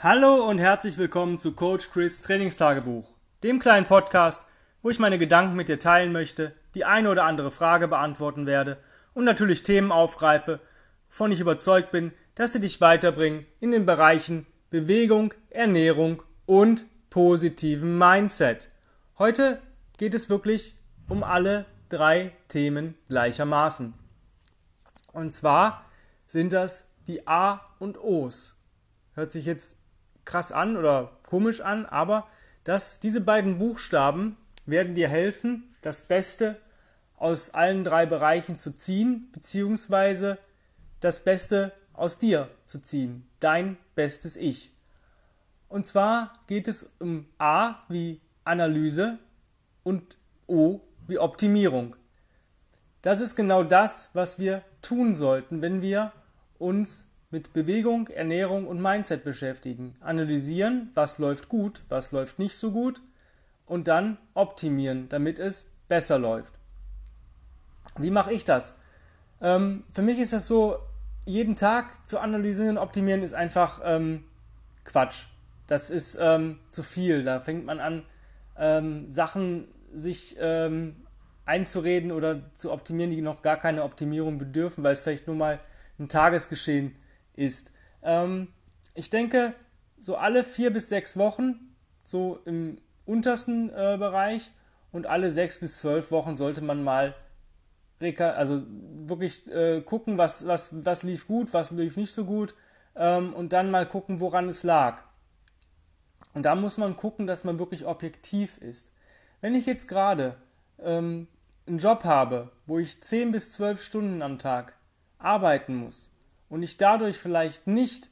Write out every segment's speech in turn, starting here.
Hallo und herzlich willkommen zu Coach Chris Trainingstagebuch, dem kleinen Podcast, wo ich meine Gedanken mit dir teilen möchte, die eine oder andere Frage beantworten werde und natürlich Themen aufgreife, wovon ich überzeugt bin, dass sie dich weiterbringen in den Bereichen Bewegung, Ernährung und positiven Mindset. Heute geht es wirklich um alle drei Themen gleichermaßen. Und zwar sind das die A und O's. Hört sich jetzt krass an oder komisch an, aber dass diese beiden Buchstaben werden dir helfen, das Beste aus allen drei Bereichen zu ziehen, beziehungsweise das Beste aus dir zu ziehen, dein bestes Ich. Und zwar geht es um A wie Analyse und O wie Optimierung. Das ist genau das, was wir tun sollten, wenn wir uns mit Bewegung, Ernährung und Mindset beschäftigen. Analysieren, was läuft gut, was läuft nicht so gut und dann optimieren, damit es besser läuft. Wie mache ich das? Ähm, für mich ist das so, jeden Tag zu analysieren, optimieren ist einfach ähm, Quatsch. Das ist ähm, zu viel. Da fängt man an, ähm, Sachen sich ähm, einzureden oder zu optimieren, die noch gar keine Optimierung bedürfen, weil es vielleicht nur mal ein Tagesgeschehen ist. Ähm, ich denke, so alle vier bis sechs Wochen, so im untersten äh, Bereich und alle sechs bis zwölf Wochen sollte man mal also wirklich äh, gucken, was, was, was lief gut, was lief nicht so gut ähm, und dann mal gucken, woran es lag. Und da muss man gucken, dass man wirklich objektiv ist. Wenn ich jetzt gerade ähm, einen Job habe, wo ich 10 bis 12 Stunden am Tag arbeiten muss und ich dadurch vielleicht nicht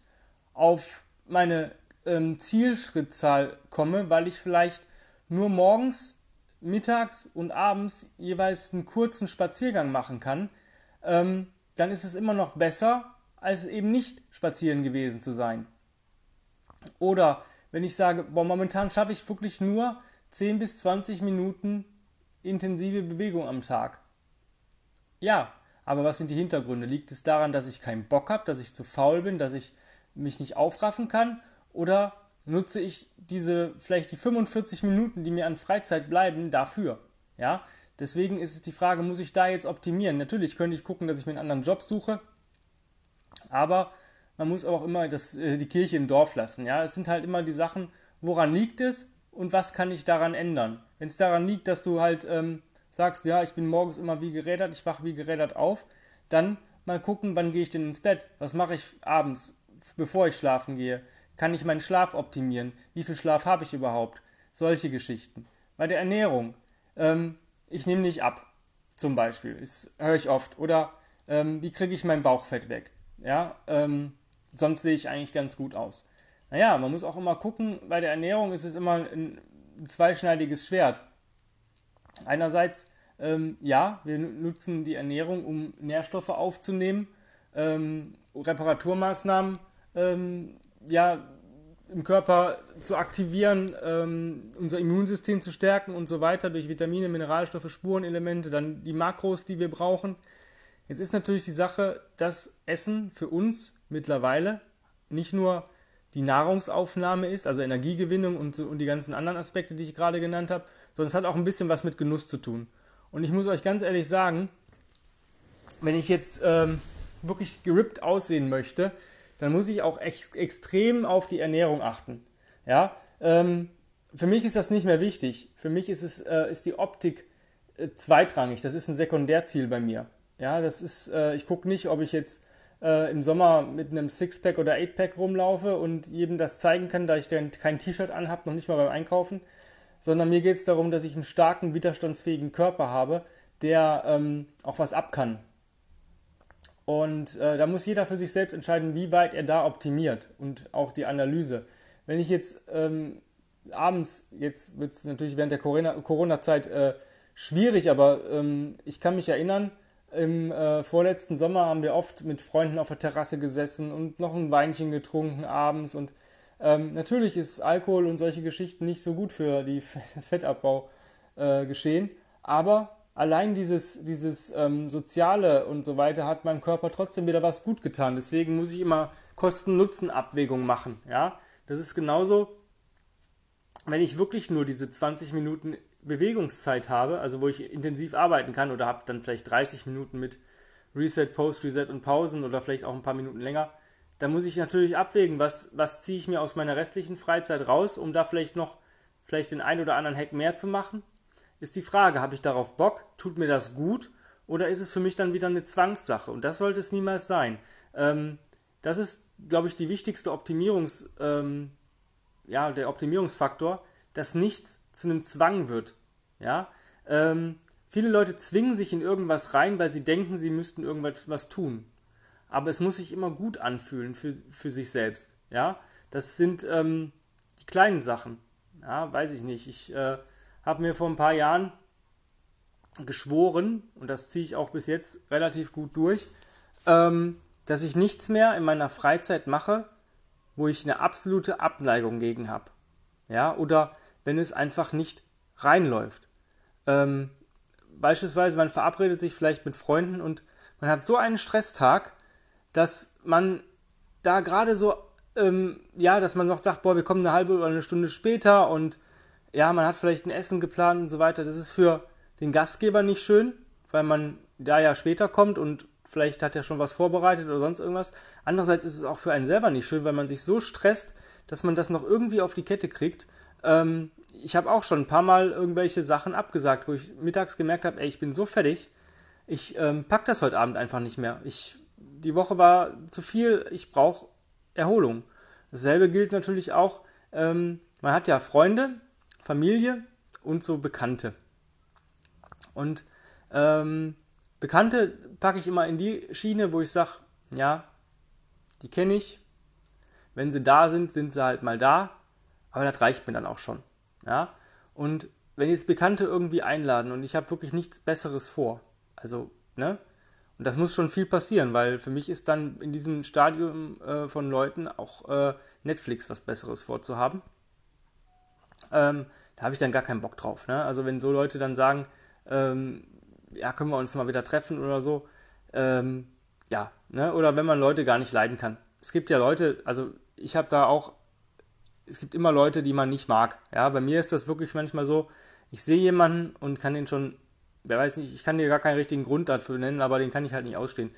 auf meine ähm, Zielschrittzahl komme, weil ich vielleicht nur morgens, mittags und abends jeweils einen kurzen Spaziergang machen kann, ähm, dann ist es immer noch besser, als eben nicht spazieren gewesen zu sein. Oder wenn ich sage, boah, momentan schaffe ich wirklich nur 10 bis 20 Minuten intensive Bewegung am Tag. Ja, aber was sind die Hintergründe? Liegt es daran, dass ich keinen Bock habe, dass ich zu faul bin, dass ich mich nicht aufraffen kann? Oder nutze ich diese vielleicht die 45 Minuten, die mir an Freizeit bleiben, dafür? Ja, deswegen ist es die Frage, muss ich da jetzt optimieren? Natürlich könnte ich gucken, dass ich mir einen anderen Job suche, aber man muss auch immer das, äh, die Kirche im Dorf lassen. Ja, es sind halt immer die Sachen, woran liegt es und was kann ich daran ändern? Wenn es daran liegt, dass du halt ähm, sagst, ja, ich bin morgens immer wie gerädert, ich wache wie gerädert auf, dann mal gucken, wann gehe ich denn ins Bett? Was mache ich abends, bevor ich schlafen gehe? Kann ich meinen Schlaf optimieren? Wie viel Schlaf habe ich überhaupt? Solche Geschichten. Bei der Ernährung, ähm, ich nehme nicht ab, zum Beispiel, das höre ich oft. Oder ähm, wie kriege ich mein Bauchfett weg? Ja, ähm, sonst sehe ich eigentlich ganz gut aus. Naja, man muss auch immer gucken, bei der Ernährung ist es immer ein zweischneidiges Schwert. Einerseits, ähm, ja, wir nutzen die Ernährung, um Nährstoffe aufzunehmen, ähm, Reparaturmaßnahmen ähm, ja, im Körper zu aktivieren, ähm, unser Immunsystem zu stärken und so weiter durch Vitamine, Mineralstoffe, Spurenelemente, dann die Makros, die wir brauchen. Jetzt ist natürlich die Sache, dass Essen für uns mittlerweile nicht nur die Nahrungsaufnahme ist, also Energiegewinnung und, und die ganzen anderen Aspekte, die ich gerade genannt habe, sondern es hat auch ein bisschen was mit Genuss zu tun. Und ich muss euch ganz ehrlich sagen, wenn ich jetzt ähm, wirklich gerippt aussehen möchte, dann muss ich auch ex extrem auf die Ernährung achten. Ja, ähm, für mich ist das nicht mehr wichtig. Für mich ist es äh, ist die Optik äh, zweitrangig. Das ist ein Sekundärziel bei mir. Ja, das ist, äh, ich gucke nicht, ob ich jetzt äh, im Sommer mit einem Sixpack oder Eightpack rumlaufe und jedem das zeigen kann, da ich dann kein T-Shirt anhabe, noch nicht mal beim Einkaufen, sondern mir geht es darum, dass ich einen starken, widerstandsfähigen Körper habe, der ähm, auch was ab kann. Und äh, da muss jeder für sich selbst entscheiden, wie weit er da optimiert und auch die Analyse. Wenn ich jetzt ähm, abends, jetzt wird es natürlich während der Corona-Zeit äh, schwierig, aber ähm, ich kann mich erinnern, im äh, vorletzten Sommer haben wir oft mit Freunden auf der Terrasse gesessen und noch ein Weinchen getrunken abends. Und ähm, natürlich ist Alkohol und solche Geschichten nicht so gut für die, das Fettabbau äh, geschehen. Aber allein dieses, dieses ähm, Soziale und so weiter hat meinem Körper trotzdem wieder was gut getan. Deswegen muss ich immer Kosten-Nutzen-Abwägung machen. Ja? Das ist genauso, wenn ich wirklich nur diese 20 Minuten Bewegungszeit habe, also wo ich intensiv arbeiten kann oder habe dann vielleicht 30 Minuten mit Reset, Post-Reset und Pausen oder vielleicht auch ein paar Minuten länger, dann muss ich natürlich abwägen, was, was ziehe ich mir aus meiner restlichen Freizeit raus, um da vielleicht noch vielleicht den ein oder anderen Hack mehr zu machen. Ist die Frage, habe ich darauf Bock? Tut mir das gut? Oder ist es für mich dann wieder eine Zwangssache? Und das sollte es niemals sein. Ähm, das ist, glaube ich, die wichtigste Optimierungs, ähm, ja, der Optimierungsfaktor, dass nichts zu einem Zwang wird. Ja, ähm, viele Leute zwingen sich in irgendwas rein, weil sie denken, sie müssten irgendwas was tun. Aber es muss sich immer gut anfühlen für, für sich selbst. Ja, das sind ähm, die kleinen Sachen. Ja, weiß ich nicht. Ich äh, habe mir vor ein paar Jahren geschworen, und das ziehe ich auch bis jetzt relativ gut durch, ähm, dass ich nichts mehr in meiner Freizeit mache, wo ich eine absolute Abneigung gegen habe. Ja, oder wenn es einfach nicht reinläuft. Ähm, beispielsweise, man verabredet sich vielleicht mit Freunden und man hat so einen Stresstag, dass man da gerade so, ähm, ja, dass man noch sagt, boah, wir kommen eine halbe oder eine Stunde später und ja, man hat vielleicht ein Essen geplant und so weiter. Das ist für den Gastgeber nicht schön, weil man da ja später kommt und vielleicht hat er schon was vorbereitet oder sonst irgendwas. Andererseits ist es auch für einen selber nicht schön, weil man sich so stresst, dass man das noch irgendwie auf die Kette kriegt. Ähm, ich habe auch schon ein paar Mal irgendwelche Sachen abgesagt, wo ich mittags gemerkt habe, ey, ich bin so fertig, ich ähm, pack das heute Abend einfach nicht mehr. Ich, die Woche war zu viel, ich brauche Erholung. Dasselbe gilt natürlich auch, ähm, man hat ja Freunde, Familie und so Bekannte. Und ähm, Bekannte packe ich immer in die Schiene, wo ich sage, ja, die kenne ich. Wenn sie da sind, sind sie halt mal da. Aber das reicht mir dann auch schon. Ja? Und wenn jetzt Bekannte irgendwie einladen und ich habe wirklich nichts Besseres vor, also, ne? Und das muss schon viel passieren, weil für mich ist dann in diesem Stadium äh, von Leuten auch äh, Netflix was Besseres vorzuhaben. Ähm, da habe ich dann gar keinen Bock drauf. Ne? Also wenn so Leute dann sagen, ähm, ja, können wir uns mal wieder treffen oder so, ähm, ja, ne? oder wenn man Leute gar nicht leiden kann. Es gibt ja Leute, also ich habe da auch es gibt immer Leute, die man nicht mag. Ja, bei mir ist das wirklich manchmal so, ich sehe jemanden und kann den schon, wer weiß nicht, ich kann dir gar keinen richtigen Grund dafür nennen, aber den kann ich halt nicht ausstehen.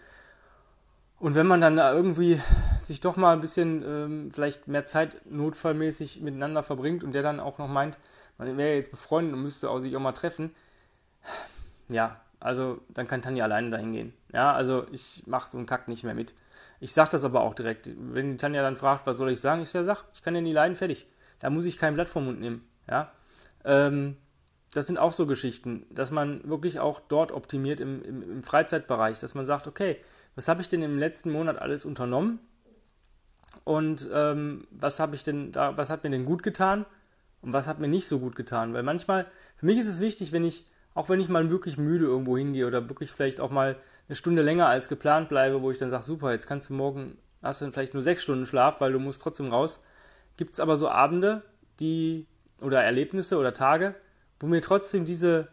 Und wenn man dann da irgendwie sich doch mal ein bisschen ähm, vielleicht mehr Zeit notfallmäßig miteinander verbringt und der dann auch noch meint, man wäre jetzt befreundet und müsste auch sich auch mal treffen, ja, also dann kann Tanja alleine dahin gehen. Ja, also ich mache so einen Kack nicht mehr mit. Ich sage das aber auch direkt. Wenn Tanja dann fragt, was soll ich sagen, ich sage, sag, ich kann ja nie leiden, fertig. Da muss ich kein Blatt vom Mund nehmen. Ja? Ähm, das sind auch so Geschichten, dass man wirklich auch dort optimiert im, im, im Freizeitbereich, dass man sagt, okay, was habe ich denn im letzten Monat alles unternommen? Und ähm, was habe ich denn da, was hat mir denn gut getan und was hat mir nicht so gut getan? Weil manchmal, für mich ist es wichtig, wenn ich, auch wenn ich mal wirklich müde irgendwo hingehe oder wirklich vielleicht auch mal eine Stunde länger als geplant bleibe, wo ich dann sage, super, jetzt kannst du morgen, hast du dann vielleicht nur sechs Stunden Schlaf, weil du musst trotzdem raus. Gibt es aber so Abende, die, oder Erlebnisse oder Tage, wo mir trotzdem diese,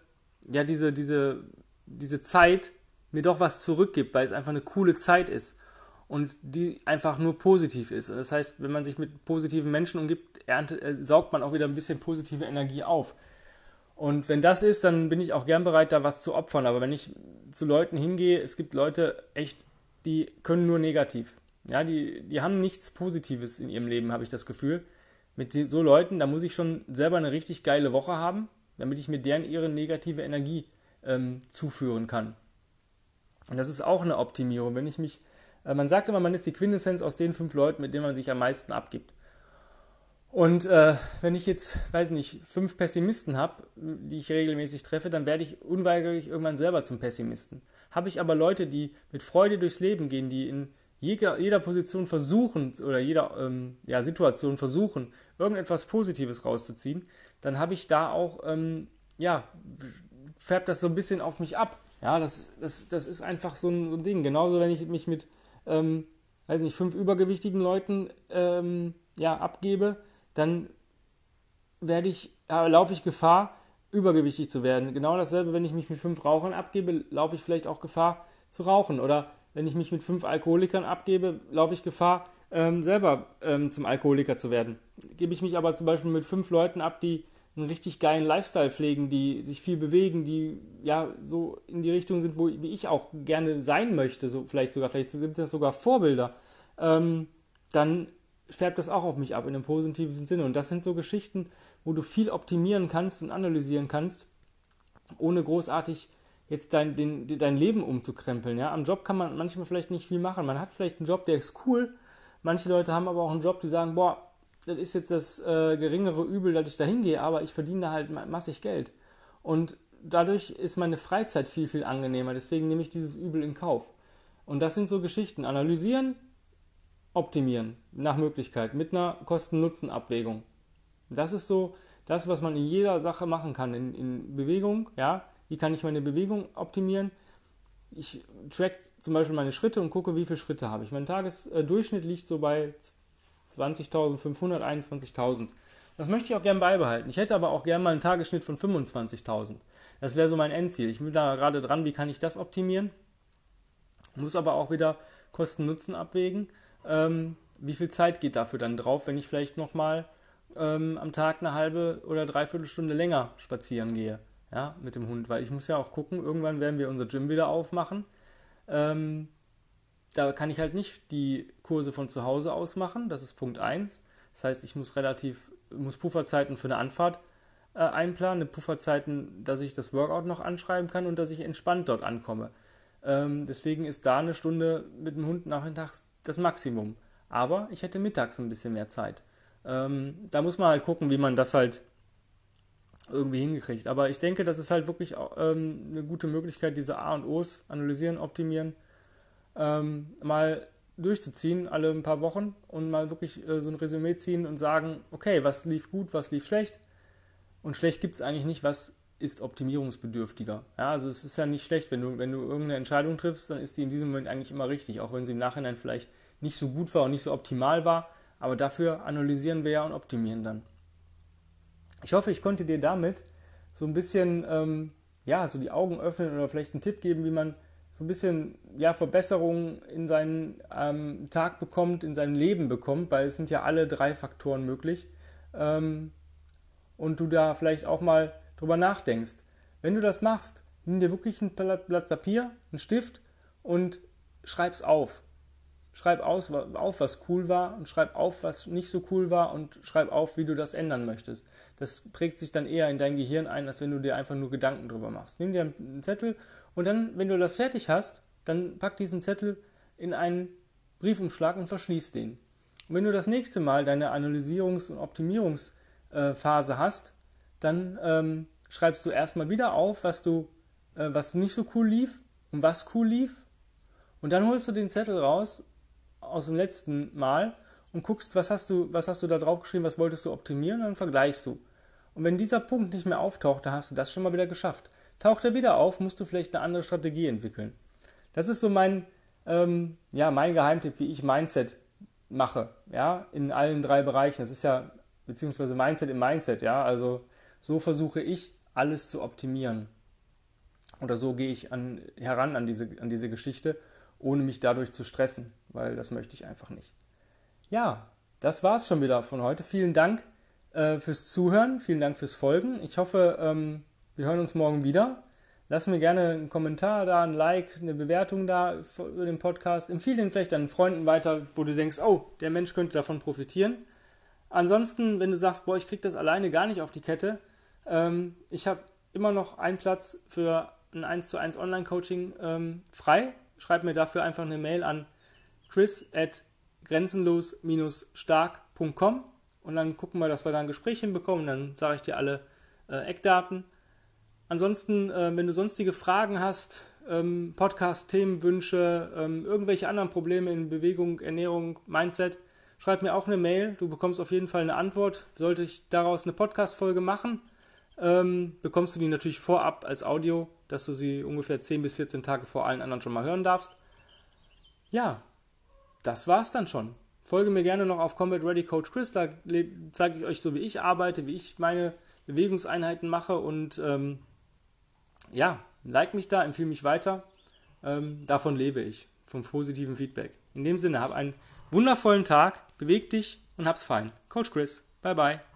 ja, diese, diese, diese Zeit mir doch was zurückgibt, weil es einfach eine coole Zeit ist und die einfach nur positiv ist. Das heißt, wenn man sich mit positiven Menschen umgibt, erntet, äh, saugt man auch wieder ein bisschen positive Energie auf. Und wenn das ist, dann bin ich auch gern bereit, da was zu opfern. Aber wenn ich zu Leuten hingehe, es gibt Leute echt, die können nur negativ. Ja, die, die haben nichts Positives in ihrem Leben, habe ich das Gefühl. Mit so Leuten, da muss ich schon selber eine richtig geile Woche haben, damit ich mir deren ihre negative Energie ähm, zuführen kann. Und das ist auch eine Optimierung. Wenn ich mich, äh, man sagt immer, man ist die Quintessenz aus den fünf Leuten, mit denen man sich am meisten abgibt. Und äh, wenn ich jetzt, weiß nicht, fünf Pessimisten habe, die ich regelmäßig treffe, dann werde ich unweigerlich irgendwann selber zum Pessimisten. Habe ich aber Leute, die mit Freude durchs Leben gehen, die in jeder, jeder Position versuchen oder jeder ähm, ja, Situation versuchen, irgendetwas Positives rauszuziehen, dann habe ich da auch, ähm, ja, färbt das so ein bisschen auf mich ab. Ja, das, das, das ist einfach so ein, so ein Ding. Genauso, wenn ich mich mit, ähm, weiß nicht, fünf übergewichtigen Leuten ähm, ja, abgebe, dann werde ich, äh, laufe ich Gefahr, übergewichtig zu werden. Genau dasselbe, wenn ich mich mit fünf Rauchern abgebe, laufe ich vielleicht auch Gefahr zu rauchen. Oder wenn ich mich mit fünf Alkoholikern abgebe, laufe ich Gefahr, ähm, selber ähm, zum Alkoholiker zu werden. Gebe ich mich aber zum Beispiel mit fünf Leuten ab, die einen richtig geilen Lifestyle pflegen, die sich viel bewegen, die ja so in die Richtung sind, wo wie ich auch gerne sein möchte, so vielleicht sogar, vielleicht sind das sogar Vorbilder, ähm, dann färbt das auch auf mich ab in einem positiven Sinne. Und das sind so Geschichten, wo du viel optimieren kannst und analysieren kannst, ohne großartig jetzt dein, den, dein Leben umzukrempeln. Ja? Am Job kann man manchmal vielleicht nicht viel machen. Man hat vielleicht einen Job, der ist cool. Manche Leute haben aber auch einen Job, die sagen, boah, das ist jetzt das äh, geringere Übel, dass ich da hingehe, aber ich verdiene da halt massig Geld. Und dadurch ist meine Freizeit viel, viel angenehmer. Deswegen nehme ich dieses Übel in Kauf. Und das sind so Geschichten. Analysieren, optimieren, nach Möglichkeit, mit einer Kosten-Nutzen-Abwägung. Das ist so das, was man in jeder Sache machen kann. In, in Bewegung, ja, wie kann ich meine Bewegung optimieren? Ich track zum Beispiel meine Schritte und gucke, wie viele Schritte habe ich. Mein Tagesdurchschnitt liegt so bei 20.500, 21.000. Das möchte ich auch gerne beibehalten. Ich hätte aber auch gerne mal einen Tagesschnitt von 25.000. Das wäre so mein Endziel. Ich bin da gerade dran, wie kann ich das optimieren? Muss aber auch wieder Kosten-Nutzen abwägen. Ähm, wie viel Zeit geht dafür dann drauf, wenn ich vielleicht nochmal ähm, am Tag eine halbe oder dreiviertel Stunde länger spazieren gehe? Ja, mit dem Hund, weil ich muss ja auch gucken, irgendwann werden wir unser Gym wieder aufmachen. Ähm, da kann ich halt nicht die Kurse von zu Hause aus machen. Das ist Punkt 1. Das heißt, ich muss relativ, muss Pufferzeiten für eine Anfahrt äh, einplanen, eine Pufferzeiten, dass ich das Workout noch anschreiben kann und dass ich entspannt dort ankomme. Ähm, deswegen ist da eine Stunde mit dem Hund nachmittags das Maximum. Aber ich hätte mittags ein bisschen mehr Zeit. Ähm, da muss man halt gucken, wie man das halt irgendwie hingekriegt. Aber ich denke, das ist halt wirklich ähm, eine gute Möglichkeit, diese A und O's analysieren, optimieren ähm, mal durchzuziehen, alle ein paar Wochen und mal wirklich äh, so ein Resümee ziehen und sagen, okay, was lief gut, was lief schlecht. Und schlecht gibt es eigentlich nicht, was ist optimierungsbedürftiger. Ja, also es ist ja nicht schlecht, wenn du, wenn du irgendeine Entscheidung triffst, dann ist die in diesem Moment eigentlich immer richtig, auch wenn sie im Nachhinein vielleicht nicht so gut war und nicht so optimal war. Aber dafür analysieren wir ja und optimieren dann. Ich hoffe, ich konnte dir damit so ein bisschen ähm, ja, so die Augen öffnen oder vielleicht einen Tipp geben, wie man so ein bisschen ja, Verbesserungen in seinen ähm, Tag bekommt, in seinem Leben bekommt, weil es sind ja alle drei Faktoren möglich. Ähm, und du da vielleicht auch mal drüber nachdenkst. Wenn du das machst, nimm dir wirklich ein Blatt, Papier, einen Stift und schreib's auf. Schreib aus, auf, was cool war und schreib auf, was nicht so cool war und schreib auf, wie du das ändern möchtest. Das prägt sich dann eher in dein Gehirn ein, als wenn du dir einfach nur Gedanken drüber machst. Nimm dir einen Zettel und dann, wenn du das fertig hast, dann pack diesen Zettel in einen Briefumschlag und verschließ den. Und wenn du das nächste Mal deine Analysierungs- und Optimierungsphase hast, dann ähm, schreibst du erstmal wieder auf, was du, äh, was nicht so cool lief und was cool lief. Und dann holst du den Zettel raus aus dem letzten Mal und guckst, was hast du, was hast du da drauf geschrieben, was wolltest du optimieren, und dann vergleichst du. Und wenn dieser Punkt nicht mehr auftaucht, dann hast du das schon mal wieder geschafft. Taucht er wieder auf, musst du vielleicht eine andere Strategie entwickeln. Das ist so mein, ähm, ja, mein Geheimtipp, wie ich Mindset mache, ja, in allen drei Bereichen. Das ist ja, beziehungsweise Mindset im Mindset, ja, also so versuche ich, alles zu optimieren. Oder so gehe ich an, heran an diese, an diese Geschichte, ohne mich dadurch zu stressen, weil das möchte ich einfach nicht. Ja, das war es schon wieder von heute. Vielen Dank äh, fürs Zuhören, vielen Dank fürs Folgen. Ich hoffe, ähm, wir hören uns morgen wieder. Lass mir gerne einen Kommentar da, ein Like, eine Bewertung da über den Podcast. Empfehle den vielleicht deinen Freunden weiter, wo du denkst, oh, der Mensch könnte davon profitieren. Ansonsten, wenn du sagst, boah, ich kriege das alleine gar nicht auf die Kette, ähm, ich habe immer noch einen Platz für ein 1 zu 1 Online-Coaching ähm, frei. Schreib mir dafür einfach eine Mail an chris at grenzenlos-stark.com und dann gucken wir, dass wir da ein Gespräch hinbekommen. Dann sage ich dir alle äh, Eckdaten. Ansonsten, äh, wenn du sonstige Fragen hast, ähm, Podcast-Themenwünsche, ähm, irgendwelche anderen Probleme in Bewegung, Ernährung, Mindset, schreib mir auch eine Mail. Du bekommst auf jeden Fall eine Antwort. Sollte ich daraus eine Podcast-Folge machen, ähm, bekommst du die natürlich vorab als Audio, dass du sie ungefähr 10 bis 14 Tage vor allen anderen schon mal hören darfst. Ja, das war's dann schon. Folge mir gerne noch auf Combat Ready Coach Chris, da zeige ich euch so, wie ich arbeite, wie ich meine Bewegungseinheiten mache und ähm, ja, like mich da, empfehle mich weiter. Ähm, davon lebe ich. vom positiven Feedback. In dem Sinne, hab einen wundervollen Tag, beweg dich und hab's fein. Coach Chris, bye bye.